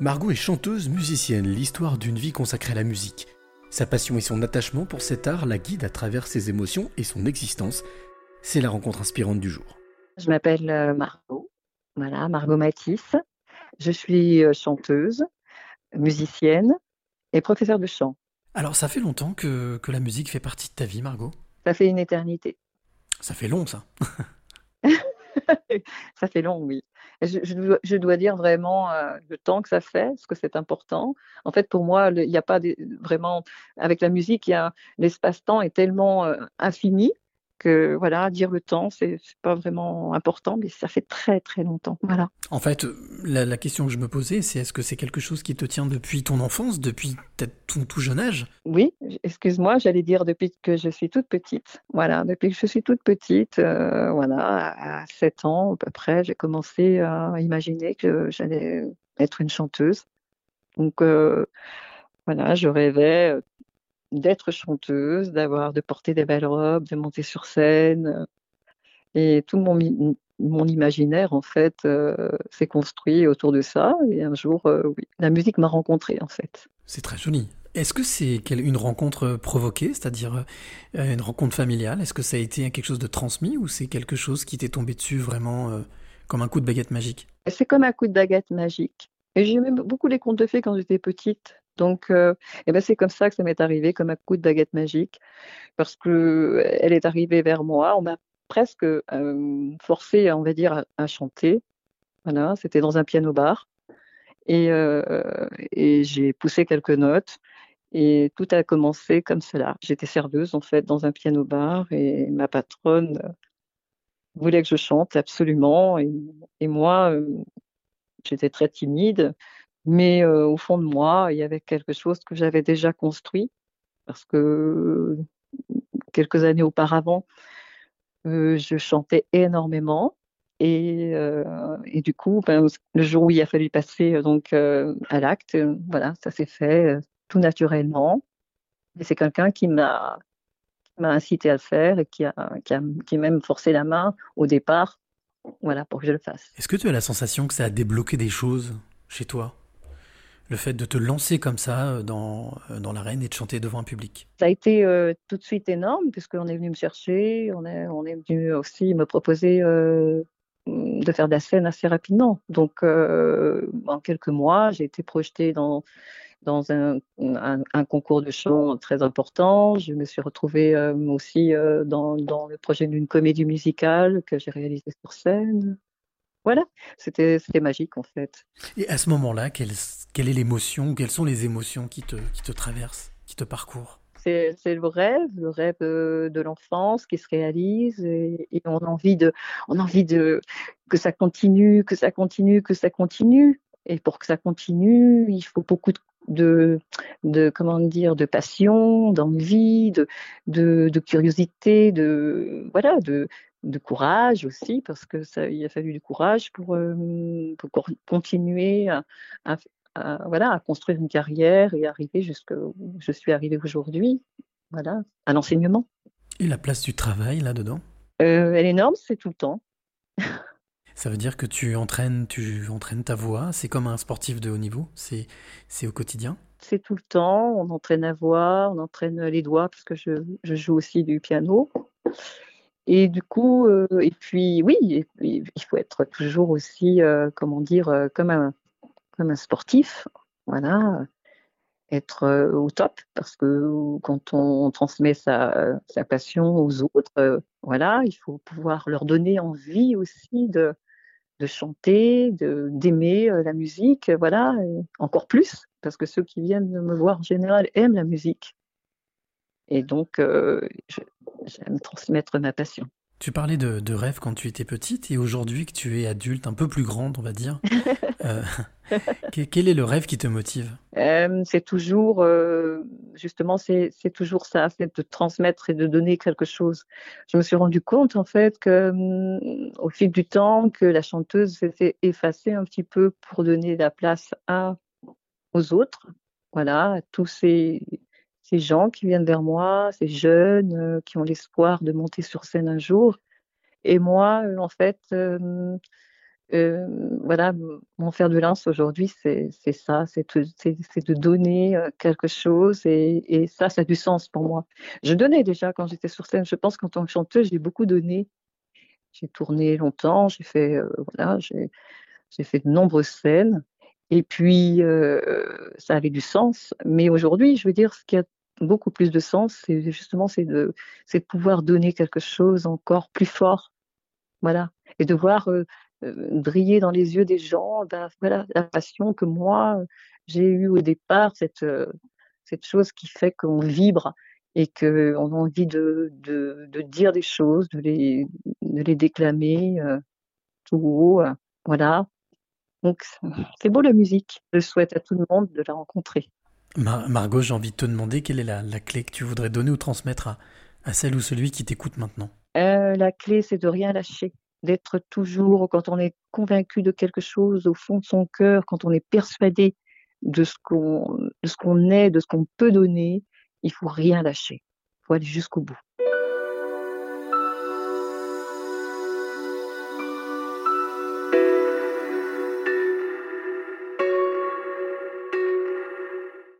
Margot est chanteuse musicienne, l'histoire d'une vie consacrée à la musique. Sa passion et son attachement pour cet art la guident à travers ses émotions et son existence. C'est la rencontre inspirante du jour. Je m'appelle euh, Margot, voilà, Margot Matisse. Je suis euh, chanteuse, musicienne et professeure de chant. Alors ça fait longtemps que, que la musique fait partie de ta vie, Margot? Ça fait une éternité. Ça fait long, ça. ça fait long, oui. Je, dois, dire vraiment euh, le temps que ça fait, parce que c'est important. En fait, pour moi, il n'y a pas vraiment, avec la musique, l'espace-temps est tellement euh, infini que voilà, dire le temps, c'est pas vraiment important, mais ça fait très très longtemps. Voilà. En fait, la, question que je me posais, c'est est-ce que c'est quelque chose qui te tient depuis ton enfance, depuis ton tout jeune âge? Oui, excuse-moi, j'allais dire depuis que je suis toute petite. Voilà, depuis que je suis toute petite, euh, voilà, à 7 ans à peu près, j'ai commencé à imaginer que j'allais être une chanteuse. Donc euh, voilà, je rêvais d'être chanteuse, d'avoir, de porter des belles robes, de monter sur scène. Et tout mon, mon imaginaire, en fait, euh, s'est construit autour de ça. Et un jour, euh, oui, la musique m'a rencontrée, en fait. C'est très joli. Est-ce que c'est une rencontre provoquée, c'est-à-dire euh, une rencontre familiale? Est-ce que ça a été quelque chose de transmis ou c'est quelque chose qui t'est tombé dessus vraiment comme un coup de baguette magique? C'est comme un coup de baguette magique. Et j'aimais beaucoup les contes de fées quand j'étais petite. Donc, euh, eh ben c'est comme ça que ça m'est arrivé, comme un coup de baguette magique, parce que elle est arrivée vers moi. On m'a presque euh, forcé, on va dire, à, chanter. Voilà, c'était dans un piano bar, et, euh, et j'ai poussé quelques notes. Et tout a commencé comme cela. J'étais serveuse en fait dans un piano bar et ma patronne voulait que je chante absolument. Et moi, j'étais très timide. Mais au fond de moi, il y avait quelque chose que j'avais déjà construit parce que quelques années auparavant, je chantais énormément et, du coup, ben, le jour où il a fallu passer donc à l'acte, voilà, ça s'est fait tout naturellement. Et c'est quelqu'un qui m'a incité à le faire et qui a, qui a, même forcé la main au départ, voilà, pour que je le fasse. Est-ce que tu as la sensation que ça a débloqué des choses chez toi? Le fait de te lancer comme ça euh, dans, euh, dans l'arène et de chanter devant un public Ça a été euh, tout de suite énorme puisqu'on est venu me chercher, on est, on est venu aussi me proposer de faire de la scène assez rapidement. Donc en quelques mois, j'ai été projetée dans, dans un, un, concours de chant très important. Je me suis retrouvée aussi dans, dans, le projet d'une comédie musicale que j'ai réalisée sur scène voilà, c'était magique en fait. Et à ce moment-là, quelle, quelle est l'émotion, quelles sont les émotions qui te, qui te traversent, qui te parcourent? C'est le rêve, le rêve euh, de l'enfance qui se réalise et, on a envie de, on a envie de que ça continue, que ça continue, que ça continue. Et pour que ça continue, il faut beaucoup de, de, comment dire, de passion, d'envie, de, de, curiosité, de voilà, de, de courage aussi, parce que ça, il a fallu du courage pour, euh, pour continuer à, voilà, à construire une carrière et arriver jusqu'où je suis arrivée aujourd'hui, voilà, à l'enseignement. Et la place du travail là-dedans euh, Elle est énorme, c'est tout le temps. Ça veut dire que tu entraînes, tu entraînes ta voix, c'est comme un sportif de haut niveau, c'est, c'est au quotidien? C'est tout le temps, on entraîne la voix, on entraîne les doigts, parce que je, je joue aussi du piano. Et du coup, euh, et puis oui, il faut être toujours aussi, euh, comment dire, euh, comme un, comme un sportif, voilà, être au top, parce que quand on transmet sa, passion aux autres, voilà, il faut pouvoir leur donner envie aussi de, chanter, d'aimer la musique, voilà, encore plus, parce que ceux qui viennent me voir en général aiment la musique. Et donc, j'aime transmettre ma passion. Tu parlais de, de rêve quand tu étais petite et aujourd'hui que tu es adulte, un peu plus grande, on va dire. euh, quel est le rêve qui te motive? Euh, C'est toujours, euh, justement, c'est toujours ça, c'est de transmettre et de donner quelque chose. Je me suis rendu compte, en fait, que hum, au fil du temps, que la chanteuse s'était effacée un petit peu pour donner la place à, aux autres. Voilà, tous ces, ces gens qui viennent vers moi, ces jeunes euh, qui ont l'espoir de monter sur scène un jour. Et moi, euh, en fait, euh, voilà, mon fer de lance aujourd'hui, c'est ça, c'est de donner quelque chose et, ça, ça a du sens pour moi. Je donnais déjà quand j'étais sur scène. Je pense qu'en tant que chanteuse, j'ai beaucoup donné. J'ai tourné longtemps, j'ai fait, voilà, fait de nombreuses scènes et puis ça avait du sens. Mais aujourd'hui, je veux dire, ce qui a beaucoup plus de sens, c'est justement c'est de, de pouvoir donner quelque chose encore plus fort, voilà, et de voir euh, euh, briller dans les yeux des gens, ben, voilà, la passion que moi j'ai eue au départ, cette, euh, cette chose qui fait qu'on vibre et qu'on a envie de, de, de, dire des choses, de les, de les déclamer euh, tout haut, voilà. Donc c'est beau la musique. Je souhaite à tout le monde de la rencontrer. Margot, j'ai envie de te demander quelle est la, clé que tu voudrais donner ou transmettre à, à celle ou celui qui t'écoute maintenant. la clé, c'est de rien lâcher d'être toujours, quand on est convaincu de quelque chose au fond de son cœur, quand on est persuadé de ce qu'on, de ce qu'on est, de ce qu'on peut donner, il faut rien lâcher. Il faut aller jusqu'au bout.